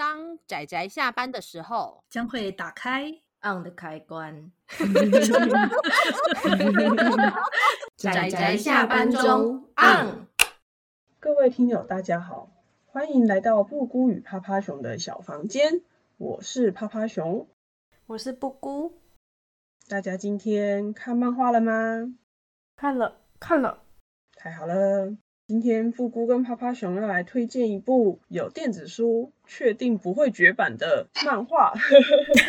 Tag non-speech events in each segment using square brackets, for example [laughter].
当仔仔下班的时候，将会打开 on 的开关。[laughs] 仔仔下班中 on。各位听友，大家好，欢迎来到布菇与趴趴熊的小房间。我是趴趴熊，我是布菇。大家今天看漫画了吗？看了，看了。太好了。今天布菇跟趴趴熊要来推荐一部有电子书，确定不会绝版的漫画，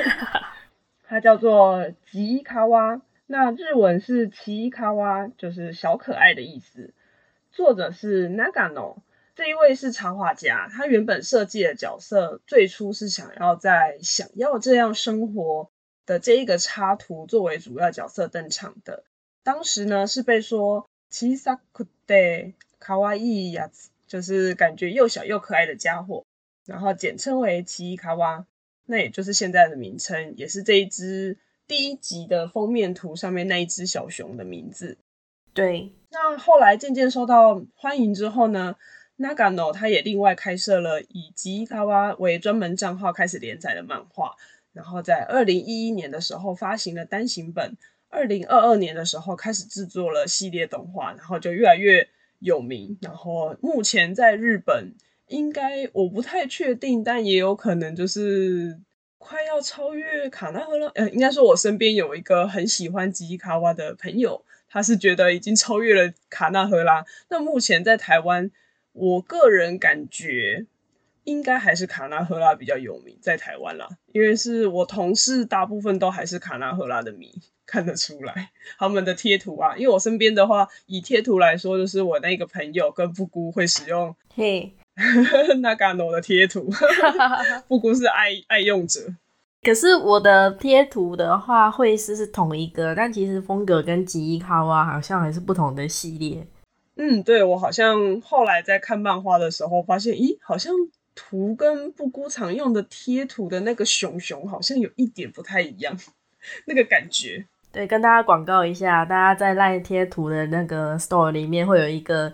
[laughs] 它叫做《吉伊卡哇》，那日文是“奇伊卡哇”，就是小可爱的意思。作者是 Nagano，这一位是插画家，他原本设计的角色最初是想要在《想要这样生活》的这一个插图作为主要角色登场的，当时呢是被说小さくて 卡哇伊呀，就是感觉又小又可爱的家伙，然后简称为奇伊卡哇，那也就是现在的名称，也是这一只第一集的封面图上面那一只小熊的名字。对，那后来渐渐受到欢迎之后呢，Nagano 他也另外开设了以奇伊卡哇为专门账号开始连载的漫画，然后在二零一一年的时候发行了单行本，二零二二年的时候开始制作了系列动画，然后就越来越。有名，然后目前在日本应该我不太确定，但也有可能就是快要超越卡纳赫拉。呃，应该说我身边有一个很喜欢吉伊卡哇的朋友，他是觉得已经超越了卡纳赫拉。那目前在台湾，我个人感觉应该还是卡纳赫拉比较有名，在台湾啦，因为是我同事大部分都还是卡纳赫拉的迷。看得出来他们的贴图啊，因为我身边的话，以贴图来说，就是我那个朋友跟布姑会使用嘿 [laughs] Nagano 的贴图，[laughs] 布姑是爱爱用者。可是我的贴图的话，会是是同一个，但其实风格跟吉伊卡哇好像还是不同的系列。嗯，对，我好像后来在看漫画的时候发现，咦，好像图跟布谷常用的贴图的那个熊熊好像有一点不太一样，那个感觉。对，跟大家广告一下，大家在赖贴图的那个 store 里面会有一个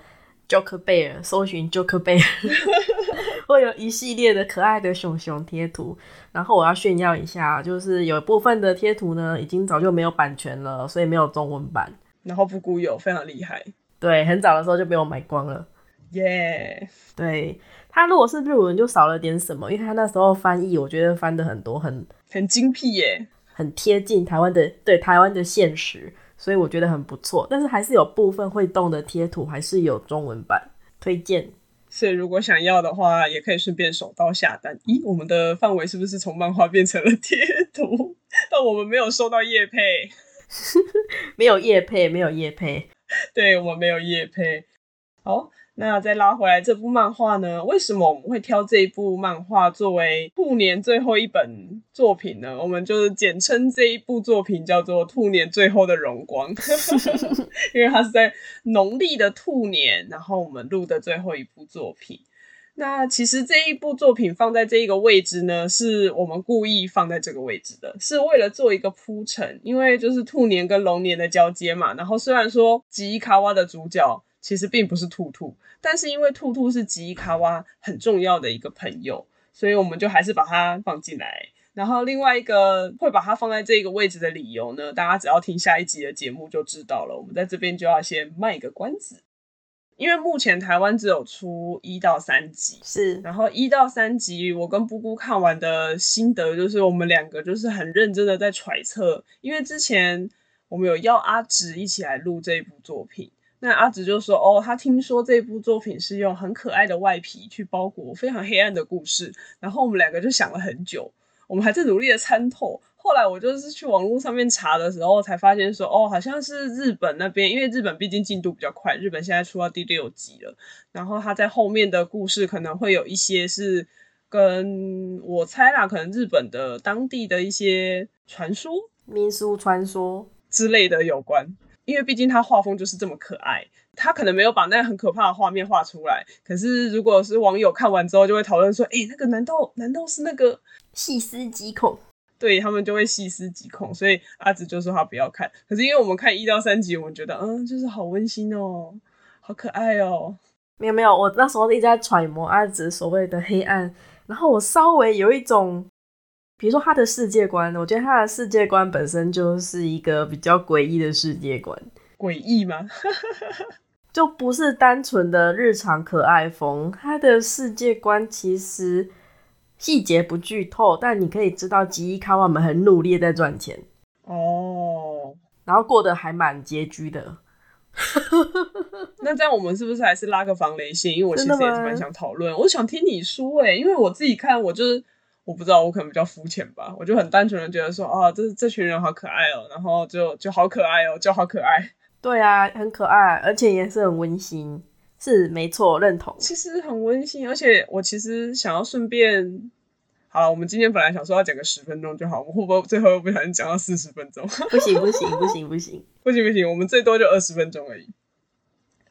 Joker Bear，搜寻 Joker Bear，[laughs] [laughs] 会有一系列的可爱的熊熊贴图。然后我要炫耀一下，就是有部分的贴图呢，已经早就没有版权了，所以没有中文版。然后布谷有，非常厉害。对，很早的时候就被我买光了。耶、yeah！对，他如果是日文就少了点什么，因为他那时候翻译，我觉得翻的很多，很很精辟耶。很贴近台湾的，对台湾的现实，所以我觉得很不错。但是还是有部分会动的贴图，还是有中文版推荐。所以如果想要的话，也可以顺便手刀下单。咦，我们的范围是不是从漫画变成了贴图？但我们没有收到叶配，[laughs] 没有叶配，没有叶配。对，我们没有叶配。好。那再拉回来这部漫画呢？为什么我们会挑这一部漫画作为兔年最后一本作品呢？我们就是简称这一部作品叫做《兔年最后的荣光》[laughs] [laughs] 因为它是在农历的兔年，然后我们录的最后一部作品。那其实这一部作品放在这一个位置呢，是我们故意放在这个位置的，是为了做一个铺陈，因为就是兔年跟龙年的交接嘛。然后虽然说吉伊卡哇的主角。其实并不是兔兔，但是因为兔兔是吉伊卡哇很重要的一个朋友，所以我们就还是把它放进来。然后另外一个会把它放在这个位置的理由呢，大家只要听下一集的节目就知道了。我们在这边就要先卖一个关子，因为目前台湾只有出一到三集，是。然后一到三集，我跟布姑看完的心得就是，我们两个就是很认真的在揣测，因为之前我们有邀阿直一起来录这一部作品。那阿紫就说：“哦，他听说这部作品是用很可爱的外皮去包裹非常黑暗的故事。”然后我们两个就想了很久，我们还在努力的参透。后来我就是去网络上面查的时候，才发现说：“哦，好像是日本那边，因为日本毕竟进度比较快，日本现在出到第六集了。然后他在后面的故事可能会有一些是跟我猜啦，可能日本的当地的一些传说、民俗传说之类的有关。”因为毕竟他画风就是这么可爱，他可能没有把那很可怕的画面画出来。可是如果是网友看完之后，就会讨论说：“哎、欸，那个难道难道是那个细思极恐？”对，他们就会细思极恐。所以阿紫就说他不要看。可是因为我们看一到三集，我们觉得嗯，就是好温馨哦，好可爱哦。没有没有，我那时候一直在揣摩阿紫所谓的黑暗然后我稍微有一种，比如说他的世界观，我觉得他的世界观本身就是一个比较诡异的世界观。诡异吗？[laughs] 就不是单纯的日常可爱风，他的世界观其实细节不剧透，但你可以知道吉伊卡瓦们很努力在赚钱哦，然后过得还蛮拮据的。那这样我们是不是还是拉个防雷线？因为我其实也是蛮想讨论，我想听你说哎，因为我自己看我就是我不知道，我可能比较肤浅吧，我就很单纯的觉得说啊，这这群人好可爱哦，然后就就好可爱哦，就好可爱。[laughs] 对啊，很可爱，而且也是很温馨，是没错，认同。其实很温馨，而且我其实想要顺便。好了，我们今天本来想说要讲个十分钟就好，我们会不会最后又不小心讲到四十分钟？[laughs] 不行不行不行不行不行不行，我们最多就二十分钟而已。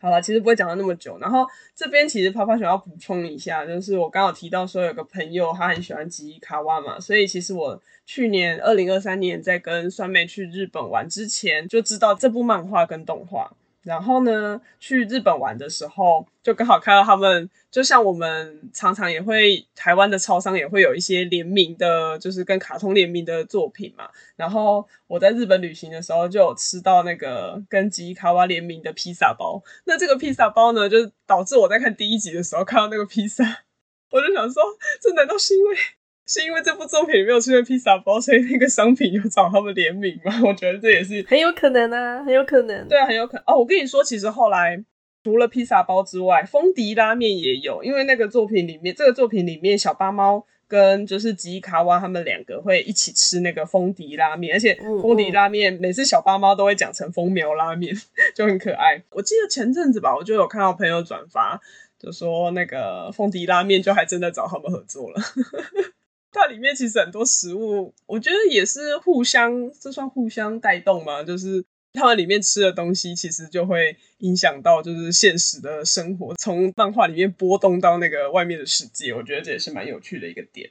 好了，其实不会讲到那么久。然后这边其实泡泡熊要补充一下，就是我刚好提到说有个朋友他很喜欢吉伊卡哇嘛，所以其实我去年二零二三年在跟酸梅去日本玩之前就知道这部漫画跟动画。然后呢，去日本玩的时候，就刚好看到他们，就像我们常常也会，台湾的超商也会有一些联名的，就是跟卡通联名的作品嘛。然后我在日本旅行的时候，就有吃到那个跟吉伊卡哇联名的披萨包。那这个披萨包呢，就导致我在看第一集的时候看到那个披萨，[laughs] 我就想说，这难道是因为？是因为这部作品里没有出现披萨包，所以那个商品有找他们联名吗？我觉得这也是很有可能啊，很有可能。对啊，很有可能哦。我跟你说，其实后来除了披萨包之外，风笛拉面也有，因为那个作品里面，这个作品里面小八猫跟就是吉伊卡哇他们两个会一起吃那个风笛拉面，而且风笛拉面每次小八猫都会讲成风苗拉面，[laughs] 就很可爱。我记得前阵子吧，我就有看到朋友转发，就说那个风笛拉面就还真的找他们合作了。它里面其实很多食物，我觉得也是互相，这算互相带动嘛？就是他们里面吃的东西，其实就会影响到就是现实的生活，从漫画里面波动到那个外面的世界，我觉得这也是蛮有趣的一个点。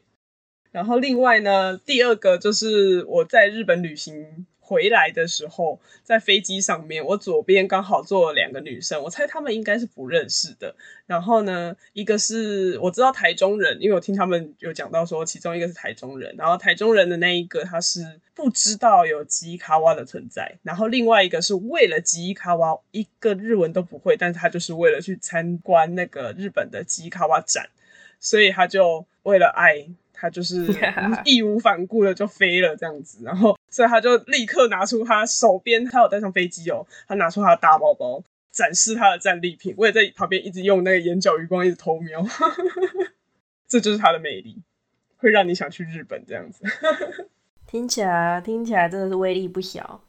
然后另外呢，第二个就是我在日本旅行。回来的时候，在飞机上面，我左边刚好坐了两个女生，我猜她们应该是不认识的。然后呢，一个是我知道台中人，因为我听他们有讲到说，其中一个是台中人。然后台中人的那一个，他是不知道有吉伊卡哇的存在。然后另外一个是为了吉伊卡哇，一个日文都不会，但是他就是为了去参观那个日本的吉伊卡哇展，所以他就为了爱。他就是义无反顾的就飞了这样子，然后所以他就立刻拿出他手边，他有带上飞机哦，他拿出他的大包包展示他的战利品，我也在旁边一直用那个眼角余光一直偷瞄，[laughs] 这就是他的魅力，会让你想去日本这样子。[laughs] 听起来听起来真的是威力不小，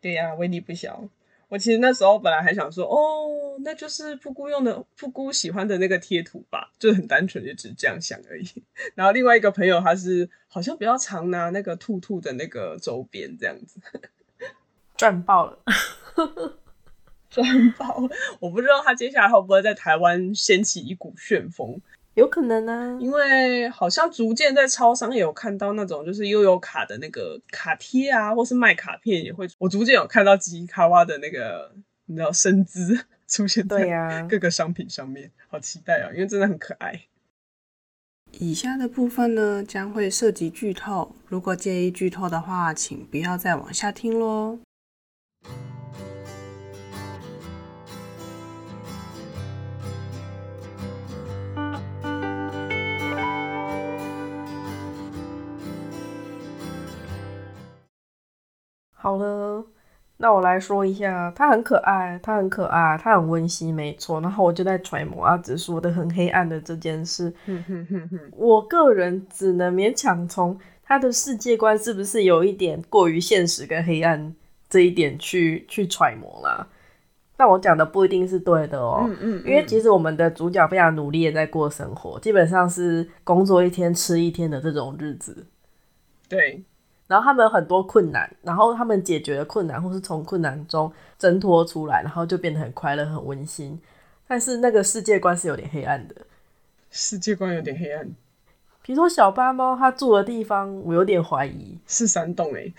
对呀、啊，威力不小。我其实那时候本来还想说，哦，那就是布姑用的布姑喜欢的那个贴图吧，就很单纯，就只是这样想而已。[laughs] 然后另外一个朋友他是好像比较常拿那个兔兔的那个周边这样子，赚爆了，[laughs] 赚爆了！我不知道他接下来会不会在台湾掀起一股旋风。有可能呢、啊，因为好像逐渐在超商也有看到那种就是悠游卡的那个卡贴啊，或是卖卡片也会。我逐渐有看到吉伊卡哇的那个你知道身姿 [laughs] 出现在各个商品上面，好期待啊！因为真的很可爱。以下的部分呢将会涉及剧透，如果介意剧透的话，请不要再往下听喽。好了，那我来说一下，它很可爱，它很可爱，它很温馨，没错。然后我就在揣摩阿紫说的很黑暗的这件事。我个人只能勉强从他的世界观是不是有一点过于现实跟黑暗这一点去去揣摩啦。但我讲的不一定是对的哦，嗯嗯嗯，因为其实我们的主角非常努力的在过生活，基本上是工作一天吃一天的这种日子。对。然后他们有很多困难，然后他们解决了困难，或是从困难中挣脱出来，然后就变得很快乐、很温馨。但是那个世界观是有点黑暗的，世界观有点黑暗。比如说小八猫它住的地方，我有点怀疑是山洞诶、欸。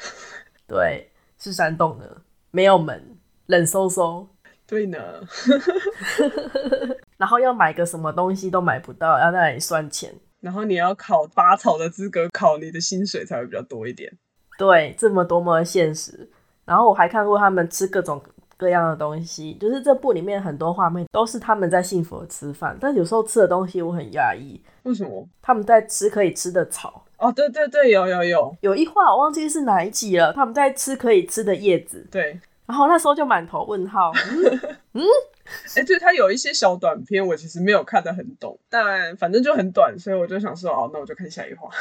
对，是山洞的，没有门，冷飕飕。对呢。[laughs] 然后要买个什么东西都买不到，要在那里算钱。然后你要考拔草的资格，考你的薪水才会比较多一点。对，这么多么现实。然后我还看过他们吃各种各样的东西，就是这部里面很多画面都是他们在幸福的吃饭，但有时候吃的东西我很讶异，为什么？他们在吃可以吃的草。哦，对对对，有有有，有一话我忘记是哪一集了，他们在吃可以吃的叶子。对，然后那时候就满头问号。嗯，[laughs] [laughs] 哎、欸，对，他有一些小短片，我其实没有看得很懂，但反正就很短，所以我就想说，哦，那我就看下一话。[laughs]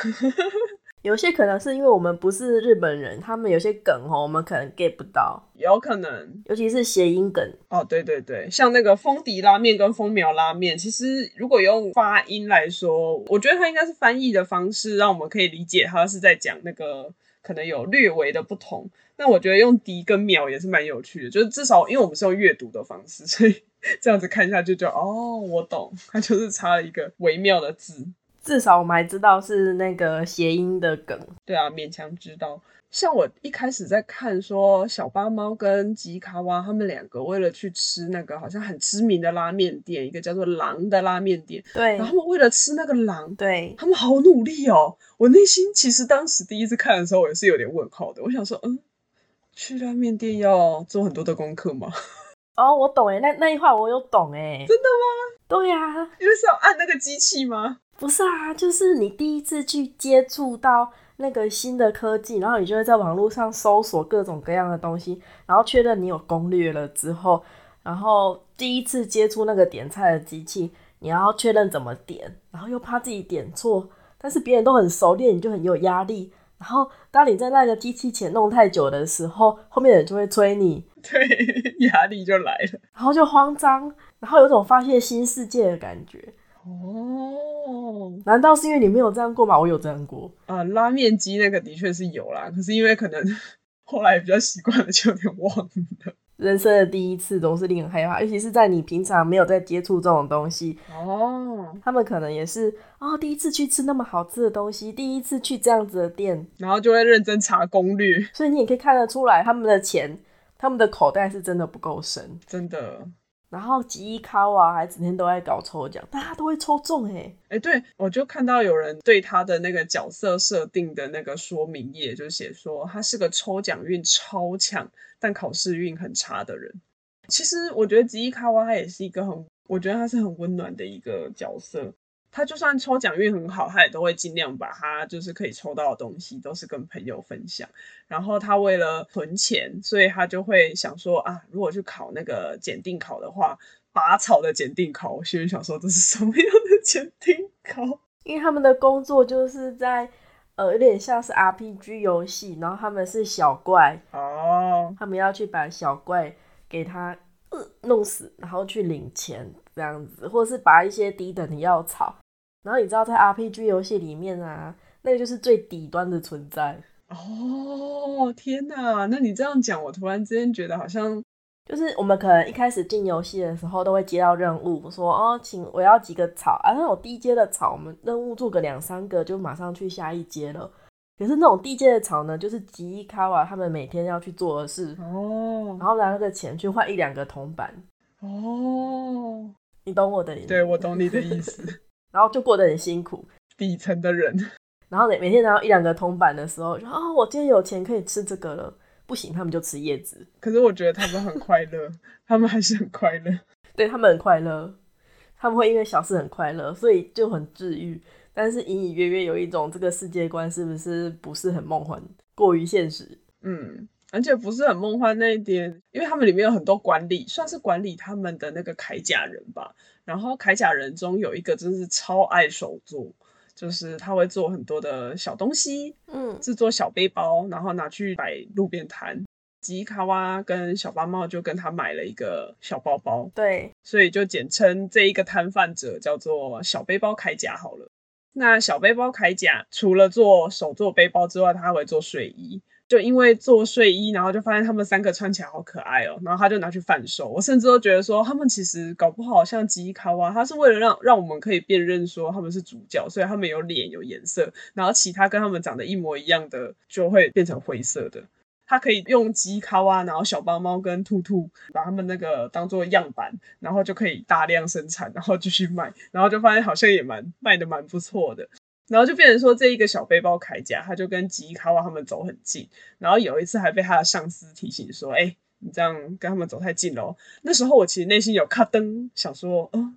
有些可能是因为我们不是日本人，他们有些梗哦，我们可能 get 不到，有可能，尤其是谐音梗。哦，对对对，像那个风笛拉面跟风苗拉面，其实如果用发音来说，我觉得它应该是翻译的方式，让我们可以理解它是在讲那个可能有略微的不同。那我觉得用迪跟秒也是蛮有趣的，就是至少因为我们是用阅读的方式，所以 [laughs] 这样子看下去就哦，我懂，它就是差了一个微妙的字。至少我们还知道是那个谐音的梗，对啊，勉强知道。像我一开始在看说小八猫跟吉卡哇他们两个为了去吃那个好像很知名的拉面店，一个叫做狼的拉面店，对，然后他们为了吃那个狼，对，他们好努力哦。我内心其实当时第一次看的时候，我也是有点问号的。我想说，嗯，去拉面店要做很多的功课吗？[laughs] 哦，我懂哎，那那一话我有懂哎，真的吗？对呀、啊，因为是要按那个机器吗？不是啊，就是你第一次去接触到那个新的科技，然后你就会在网络上搜索各种各样的东西，然后确认你有攻略了之后，然后第一次接触那个点菜的机器，你要确认怎么点，然后又怕自己点错，但是别人都很熟练，你就很有压力。然后当你在那个机器前弄太久的时候，后面的人就会催你，[laughs] 对，压力就来了，然后就慌张，然后有种发现新世界的感觉。哦，难道是因为你没有这样过吗？我有这样过啊、呃，拉面机那个的确是有啦，可是因为可能后来比较习惯了，就有点忘了。人生的第一次总是令人害怕，尤其是在你平常没有在接触这种东西哦。他们可能也是哦，第一次去吃那么好吃的东西，第一次去这样子的店，然后就会认真查攻略，所以你也可以看得出来，他们的钱，他们的口袋是真的不够深，真的。然后吉伊卡哇还整天都在搞抽奖，大家都会抽中哎哎，对，我就看到有人对他的那个角色设定的那个说明页，就写说他是个抽奖运超强，但考试运很差的人。其实我觉得吉伊卡哇他也是一个很，我觉得他是很温暖的一个角色。他就算抽奖运很好，他也都会尽量把他就是可以抽到的东西都是跟朋友分享。然后他为了存钱，所以他就会想说啊，如果去考那个检定考的话，拔草的检定考。我心里想说，这是什么样的检定考？[laughs] 因为他们的工作就是在呃，有点像是 RPG 游戏，然后他们是小怪哦，他们要去把小怪给他呃弄死，然后去领钱这样子，或是拔一些低等的药草。然后你知道，在 RPG 游戏里面啊，那个就是最底端的存在。哦，天哪！那你这样讲，我突然之间觉得好像就是我们可能一开始进游戏的时候，都会接到任务，说哦，请我要几个草啊。那种低阶的草，我们任务做个两三个，就马上去下一阶了。可是那种低阶的草呢，就是吉伊卡瓦他们每天要去做的事哦，然后拿那个钱去换一两个铜板。哦，你懂我的意思？对，我懂你的意思。然后就过得很辛苦，底层的人。[laughs] 然后每每天拿到一两个铜板的时候，就哦，我今天有钱可以吃这个了。不行，他们就吃叶子。可是我觉得他们很快乐，[laughs] 他们还是很快乐。对，他们很快乐，他们会因为小事很快乐，所以就很治愈。但是隐隐约约有一种这个世界观是不是不是很梦幻，过于现实？嗯，而且不是很梦幻那一点，因为他们里面有很多管理，算是管理他们的那个铠甲人吧。然后铠甲人中有一个真是超爱手作，就是他会做很多的小东西，嗯，制作小背包，然后拿去摆路边摊。吉卡哇跟小八帽就跟他买了一个小包包，对，所以就简称这一个摊贩者叫做小背包铠甲好了。那小背包铠甲除了做手做背包之外，他还会做睡衣。就因为做睡衣，然后就发现他们三个穿起来好可爱哦，然后他就拿去贩售。我甚至都觉得说，他们其实搞不好像吉卡哇，他是为了让让我们可以辨认说他们是主角，所以他们有脸有颜色，然后其他跟他们长得一模一样的就会变成灰色的。他可以用吉卡哇，然后小巴猫跟兔兔把他们那个当做样板，然后就可以大量生产，然后继续卖，然后就发现好像也蛮卖的蛮不错的，然后就变成说这一个小背包铠甲，他就跟吉卡瓦他们走很近，然后有一次还被他的上司提醒说，哎、欸，你这样跟他们走太近了。那时候我其实内心有卡灯，想说，嗯，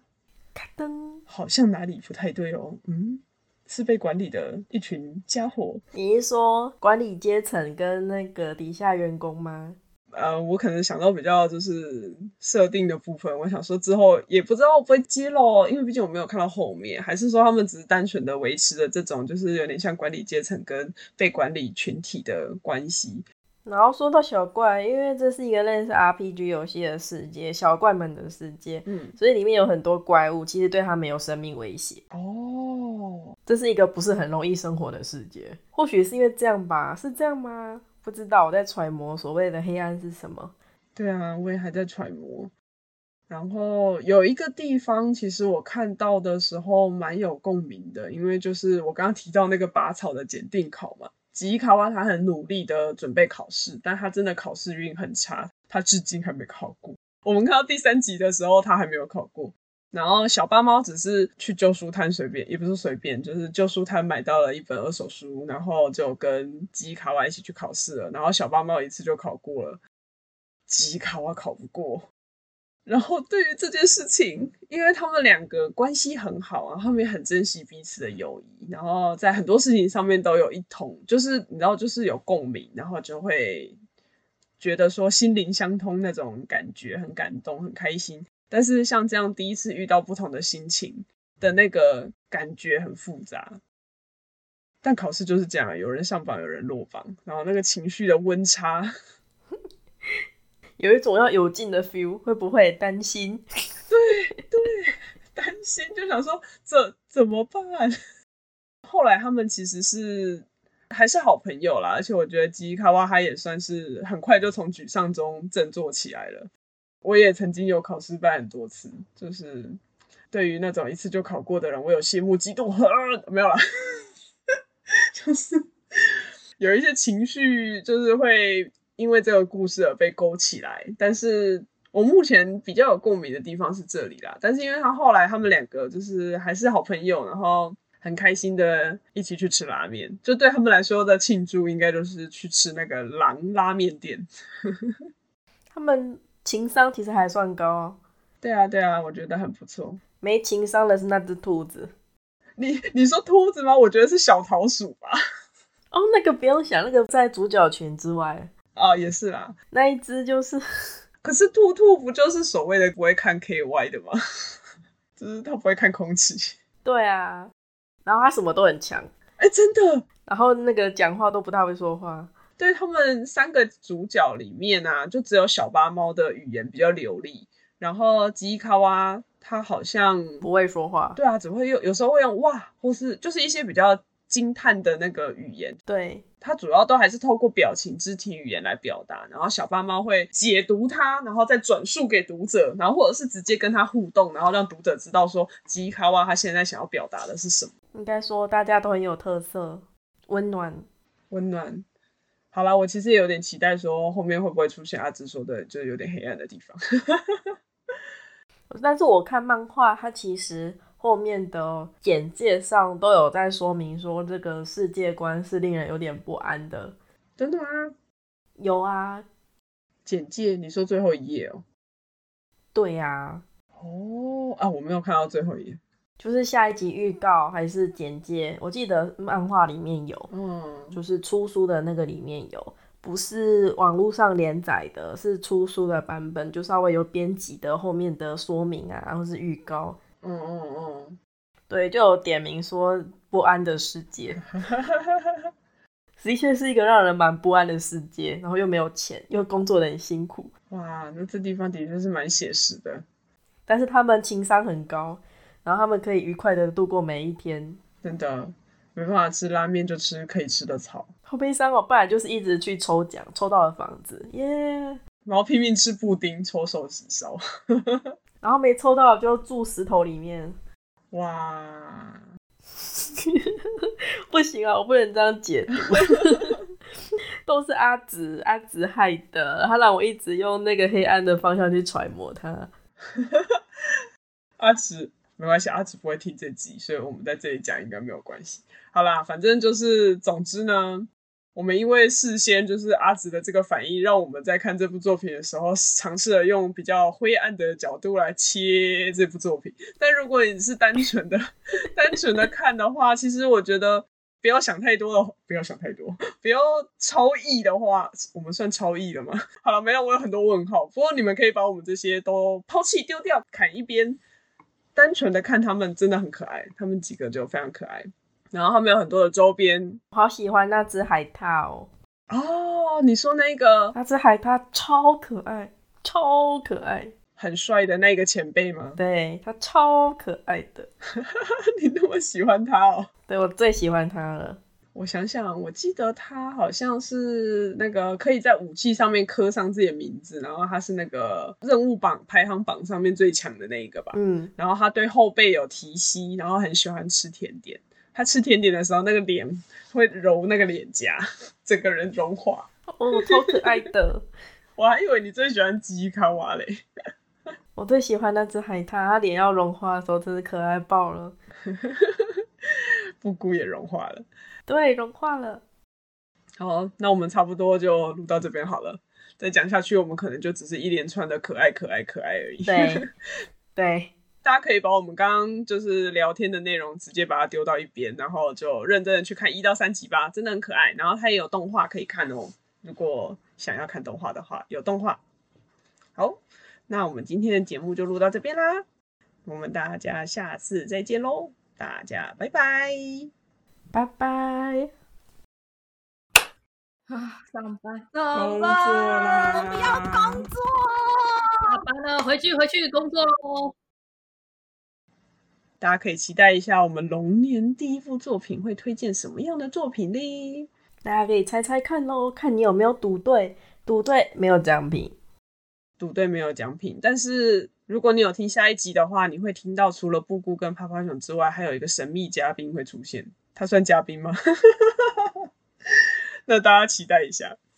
卡灯好像哪里不太对哦，嗯。是被管理的一群家伙。你是说管理阶层跟那个底下员工吗？呃，我可能想到比较就是设定的部分，我想说之后也不知道会不会揭露，因为毕竟我没有看到后面，还是说他们只是单纯的维持着这种就是有点像管理阶层跟被管理群体的关系。然后说到小怪，因为这是一个类似 RPG 游戏的世界，小怪们的世界，嗯，所以里面有很多怪物，其实对他没有生命威胁。哦，这是一个不是很容易生活的世界，或许是因为这样吧？是这样吗？不知道，我在揣摩所谓的黑暗是什么。对啊，我也还在揣摩。然后有一个地方，其实我看到的时候蛮有共鸣的，因为就是我刚刚提到那个拔草的检定考嘛。吉伊卡哇他很努力的准备考试，但他真的考试运很差，他至今还没考过。我们看到第三集的时候，他还没有考过。然后小八猫只是去旧书摊随便，也不是随便，就是旧书摊买到了一本二手书，然后就跟吉卡哇一起去考试了。然后小八猫一次就考过了，吉卡哇考不过。然后对于这件事情，因为他们两个关系很好啊，他们也很珍惜彼此的友谊，然后在很多事情上面都有一同，就是你知道，就是有共鸣，然后就会觉得说心灵相通那种感觉，很感动，很开心。但是像这样第一次遇到不同的心情的那个感觉很复杂。但考试就是这样，有人上榜，有人落榜，然后那个情绪的温差。[laughs] 有一种要有劲的 feel，会不会担心？[laughs] 对对，担心就想说这怎么办？[laughs] 后来他们其实是还是好朋友啦，而且我觉得吉伊卡哇他也算是很快就从沮丧中振作起来了。我也曾经有考失败很多次，就是对于那种一次就考过的人，我有羡慕嫉妒恨，[laughs] 没有啦，[laughs] 就是有一些情绪，就是会。因为这个故事而被勾起来，但是我目前比较有共鸣的地方是这里啦。但是因为他后来他们两个就是还是好朋友，然后很开心的一起去吃拉面，就对他们来说的庆祝应该就是去吃那个狼拉面店。[laughs] 他们情商其实还算高哦。对啊，对啊，我觉得很不错。没情商的是那只兔子。你你说兔子吗？我觉得是小桃鼠吧。哦，那个不用想，那个在主角群之外。哦，也是啦，那一只就是，[laughs] 可是兔兔不就是所谓的不会看 KY 的吗？[laughs] 就是他不会看空气。对啊，然后他什么都很强，哎、欸，真的。然后那个讲话都不太会说话。对，他们三个主角里面啊，就只有小巴猫的语言比较流利，然后吉伊卡哇他好像不会说话。对啊，只会用，有时候会用哇，或是就是一些比较。惊叹的那个语言，对，它主要都还是透过表情、肢体语言来表达，然后小巴猫会解读它，然后再转述给读者，然后或者是直接跟他互动，然后让读者知道说吉伊卡哇他现在想要表达的是什么。应该说大家都很有特色，温暖，温暖。好啦，我其实也有点期待说后面会不会出现阿芝说的，就是有点黑暗的地方。[laughs] 但是我看漫画，它其实。后面的简介上都有在说明说，这个世界观是令人有点不安的。真的吗？有啊，简介你说最后一页哦。对呀。哦啊，我没有看到最后一页。就是下一集预告还是简介？我记得漫画里面有，嗯，就是出书的那个里面有，不是网络上连载的，是出书的版本，就稍微有编辑的后面的说明啊，然后是预告。嗯嗯嗯，对，就有点名说不安的世界，[laughs] 的确是一个让人蛮不安的世界，然后又没有钱，又工作的很辛苦。哇，那这地方的确是蛮写实的。但是他们情商很高，然后他们可以愉快的度过每一天。真的，没办法吃拉面就吃可以吃的草。好悲伤哦，不然就是一直去抽奖，抽到了房子，耶、yeah！然后拼命吃布丁，抽手指烧。[laughs] 然后没抽到就住石头里面，哇！[laughs] 不行啊，我不能这样解读。[laughs] 都是阿紫，阿紫害的，他让我一直用那个黑暗的方向去揣摩他。阿紫没关系，阿紫不会听这集，所以我们在这里讲应该没有关系。好啦，反正就是，总之呢。我们因为事先就是阿紫的这个反应，让我们在看这部作品的时候，尝试了用比较灰暗的角度来切这部作品。但如果你是单纯的、[laughs] 单纯的看的话，其实我觉得不要想太多的，不要想太多，不要超译的话，我们算超译了吗？[laughs] 好了，没有，我有很多问号。不过你们可以把我们这些都抛弃丢掉，砍一边，单纯的看他们真的很可爱，他们几个就非常可爱。然后他们有很多的周边，好喜欢那只海獭哦！哦，你说那个那只海獭超可爱，超可爱，很帅的那个前辈吗？对，他超可爱的，[laughs] 你那么喜欢他哦？对，我最喜欢他了。我想想，我记得他好像是那个可以在武器上面刻上自己的名字，然后他是那个任务榜排行榜上面最强的那一个吧？嗯，然后他对后背有提膝，然后很喜欢吃甜点。他吃甜点的时候，那个脸会揉那个脸颊，整个人融化。哦，超可爱的！[laughs] 我还以为你最喜欢吉伊卡瓦嘞。我最喜欢那只海獭，它脸要融化的时候真是可爱爆了。[laughs] [laughs] 布谷也融化了，对，融化了。好，那我们差不多就录到这边好了。再讲下去，我们可能就只是一连串的可爱、可爱、可爱而已。对，[laughs] 对。大家可以把我们刚刚就是聊天的内容直接把它丢到一边，然后就认真的去看一到三集吧，真的很可爱。然后它也有动画可以看哦，如果想要看动画的话，有动画。好，那我们今天的节目就录到这边啦，我们大家下次再见喽，大家拜拜，拜拜。啊，上班，工作啦，我不要工作，下班了，回去回去工作喽。大家可以期待一下，我们龙年第一部作品会推荐什么样的作品呢？大家可以猜猜看喽，看你有没有赌对。赌对没有奖品，赌对没有奖品。但是如果你有听下一集的话，你会听到除了布谷跟趴趴熊之外，还有一个神秘嘉宾会出现。他算嘉宾吗？[laughs] 那大家期待一下。